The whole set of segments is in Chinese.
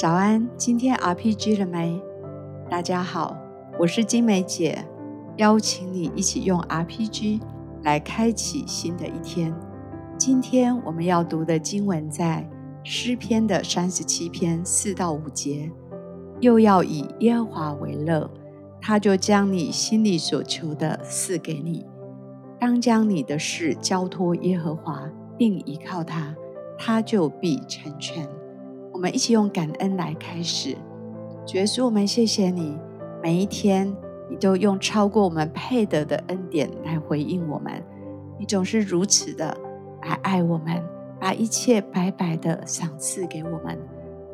早安，今天 RPG 了没？大家好，我是金梅姐，邀请你一起用 RPG 来开启新的一天。今天我们要读的经文在诗篇的三十七篇四到五节。又要以耶和华为乐，他就将你心里所求的赐给你。当将你的事交托耶和华，并依靠他，他就必成全。我们一起用感恩来开始。主耶稣，我们谢谢你，每一天你都用超过我们配得的恩典来回应我们。你总是如此的来爱我们，把一切白白的赏赐给我们。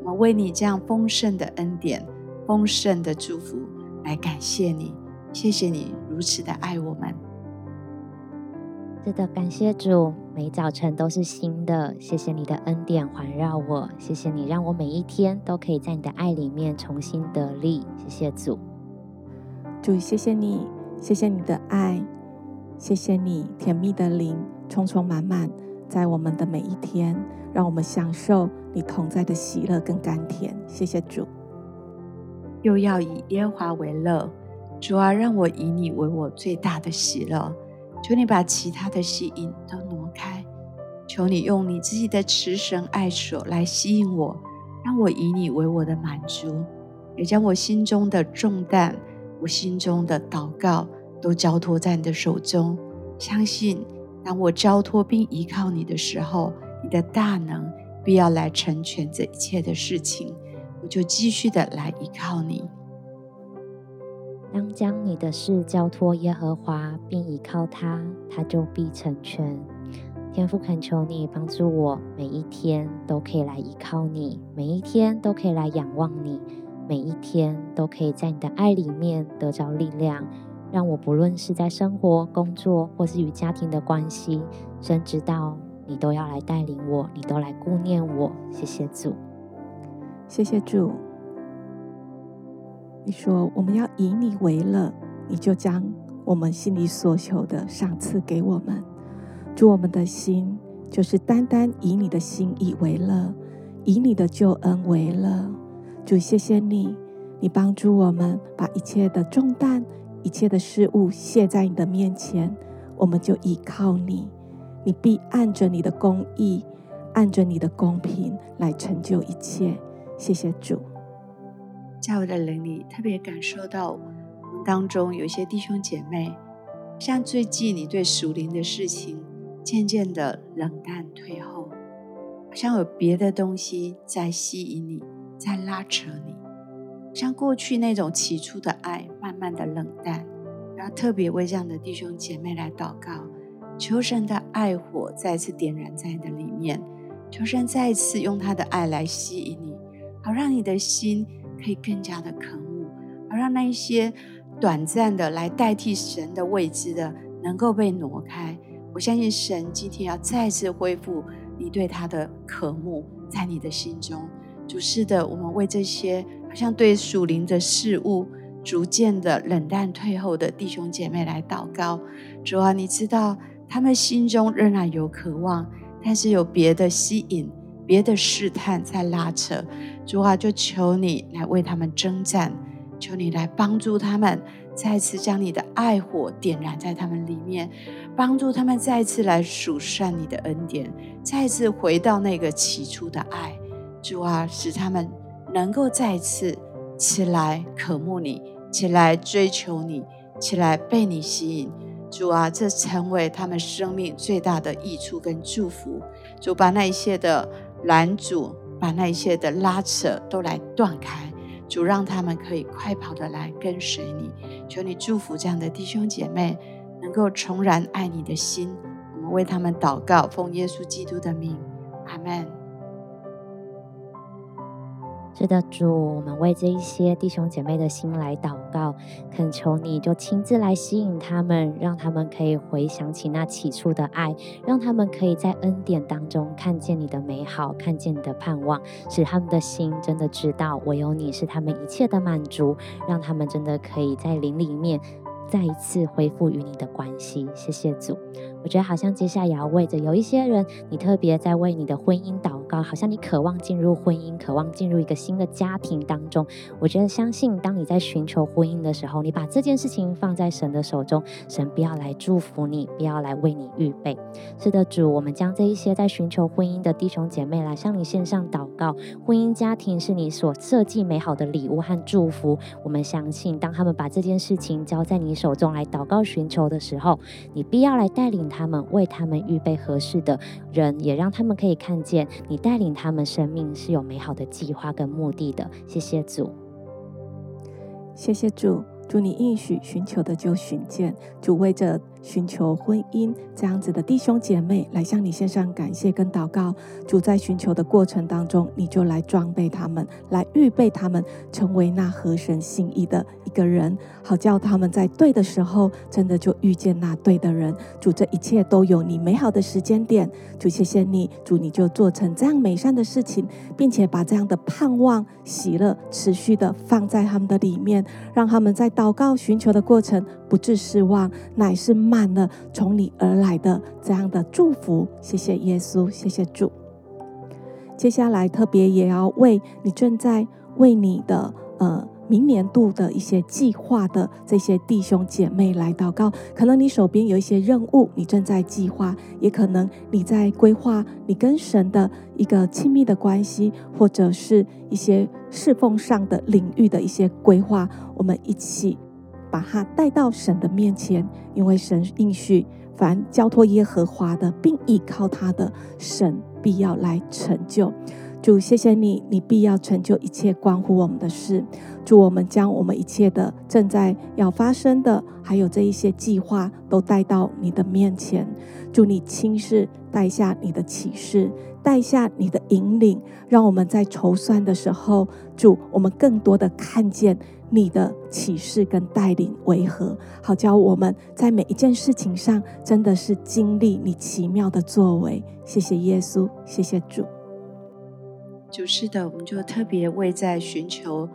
我们为你这样丰盛的恩典、丰盛的祝福来感谢你。谢谢你如此的爱我们。是的，感谢主，每早晨都是新的。谢谢你的恩典环绕我，谢谢你让我每一天都可以在你的爱里面重新得力。谢谢主，主，谢谢你，谢谢你的爱，谢谢你甜蜜的灵，充充满满在我们的每一天，让我们享受你同在的喜乐跟甘甜。谢谢主，又要以耶和华为乐，主啊，让我以你为我最大的喜乐。求你把其他的吸引都挪开，求你用你自己的慈神爱手来吸引我，让我以你为我的满足，也将我心中的重担、我心中的祷告都交托在你的手中。相信当我交托并依靠你的时候，你的大能必要来成全这一切的事情，我就继续的来依靠你。当将你的事交托耶和华，并倚靠他，他就必成全。天父恳求你帮助我，每一天都可以来依靠你，每一天都可以来仰望你，每一天都可以在你的爱里面得着力量，让我不论是在生活、工作，或是与家庭的关系，深知道你都要来带领我，你都来顾念我。谢谢主，谢谢主。你说我们要以你为乐，你就将我们心里所求的赏赐给我们。主，我们的心就是单单以你的心意为乐，以你的救恩为乐。主，谢谢你，你帮助我们把一切的重担、一切的事物卸在你的面前，我们就依靠你。你必按着你的公义，按着你的公平来成就一切。谢谢主。在我的灵里，特别感受到我们当中有一些弟兄姐妹，像最近你对属灵的事情渐渐的冷淡退后，好像有别的东西在吸引你，在拉扯你，像过去那种起初的爱慢慢的冷淡。然后特别为这样的弟兄姐妹来祷告，求神的爱火再次点燃在你的里面，求神再一次用他的爱来吸引你，好让你的心。可以更加的渴慕，而让那一些短暂的来代替神的位置的，能够被挪开。我相信神今天要再次恢复你对他的渴慕，在你的心中。主是的，我们为这些好像对属灵的事物逐渐的冷淡退后的弟兄姐妹来祷告。主啊，你知道他们心中仍然有渴望，但是有别的吸引。别的试探在拉扯，主啊，就求你来为他们征战，求你来帮助他们，再次将你的爱火点燃在他们里面，帮助他们再次来数算你的恩典，再次回到那个起初的爱。主啊，使他们能够再次起来渴慕你，起来追求你，起来被你吸引。主啊，这成为他们生命最大的益处跟祝福。主把那一些的。拦阻，把那一些的拉扯都来断开，主让他们可以快跑的来跟随你。求你祝福这样的弟兄姐妹，能够重燃爱你的心。我们为他们祷告，奉耶稣基督的名，阿门。是的，主，我们为这一些弟兄姐妹的心来祷告，恳求你就亲自来吸引他们，让他们可以回想起那起初的爱，让他们可以在恩典当中看见你的美好，看见你的盼望，使他们的心真的知道唯有你是他们一切的满足，让他们真的可以在灵里面。再一次恢复与你的关系，谢谢主。我觉得好像接下来也要为着有一些人，你特别在为你的婚姻祷告，好像你渴望进入婚姻，渴望进入一个新的家庭当中。我觉得相信，当你在寻求婚姻的时候，你把这件事情放在神的手中，神必要来祝福你，必要来为你预备。是的，主，我们将这一些在寻求婚姻的弟兄姐妹来向你献上祷告。婚姻家庭是你所设计美好的礼物和祝福。我们相信，当他们把这件事情交在你手中来祷告寻求的时候，你必要来带领他们，为他们预备合适的人，也让他们可以看见你带领他们生命是有美好的计划跟目的的。谢谢主，谢谢主。祝，你应许寻求的就寻见。主为着寻求婚姻这样子的弟兄姐妹来向你献上感谢跟祷告。主在寻求的过程当中，你就来装备他们，来预备他们，成为那合神心意的一个人，好叫他们在对的时候，真的就遇见那对的人。主，这一切都有你美好的时间点。主，谢谢你，主你就做成这样美善的事情，并且把这样的盼望、喜乐持续的放在他们的里面，让他们在祷告寻求的过程不致失望，乃是满了从你而来的这样的祝福。谢谢耶稣，谢谢主。接下来特别也要为你正在为你的呃。明年度的一些计划的这些弟兄姐妹来祷告，可能你手边有一些任务，你正在计划，也可能你在规划你跟神的一个亲密的关系，或者是一些侍奉上的领域的一些规划，我们一起把它带到神的面前，因为神应许，凡交托耶和华的，并依靠他的，神必要来成就。主，谢谢你，你必要成就一切关乎我们的事。主，我们将我们一切的正在要发生的，还有这一些计划，都带到你的面前。主，你亲自带下你的启示，带下你的引领，让我们在筹算的时候，主，我们更多的看见你的启示跟带领为何，好叫我们在每一件事情上，真的是经历你奇妙的作为。谢谢耶稣，谢谢主。主是的，我们就特别为在寻求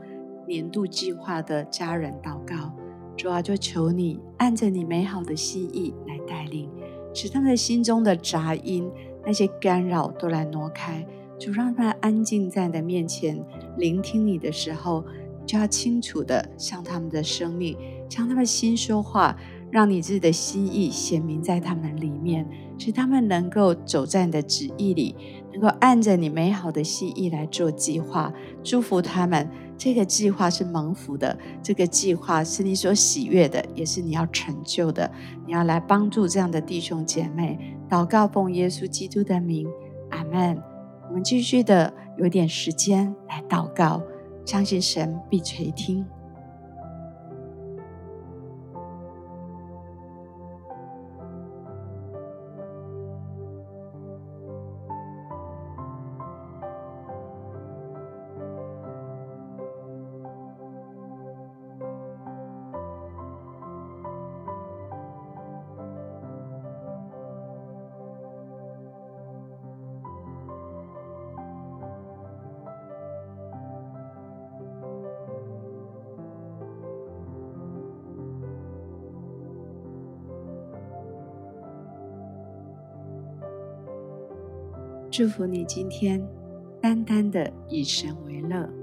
年度计划的家人祷告。主啊，就求你按着你美好的心意来带领，使他们心中的杂音、那些干扰都来挪开。主让他们安静在你的面前，聆听你的时候，就要清楚地向他们的生命、向他们心说话。让你自己的心意显明在他们里面，使他们能够走在你的旨意里，能够按着你美好的心意来做计划，祝福他们。这个计划是蒙福的，这个计划是你所喜悦的，也是你要成就的。你要来帮助这样的弟兄姐妹，祷告奉耶稣基督的名，阿门。我们继续的有点时间来祷告，相信神必垂听。祝福你今天单单的以神为乐。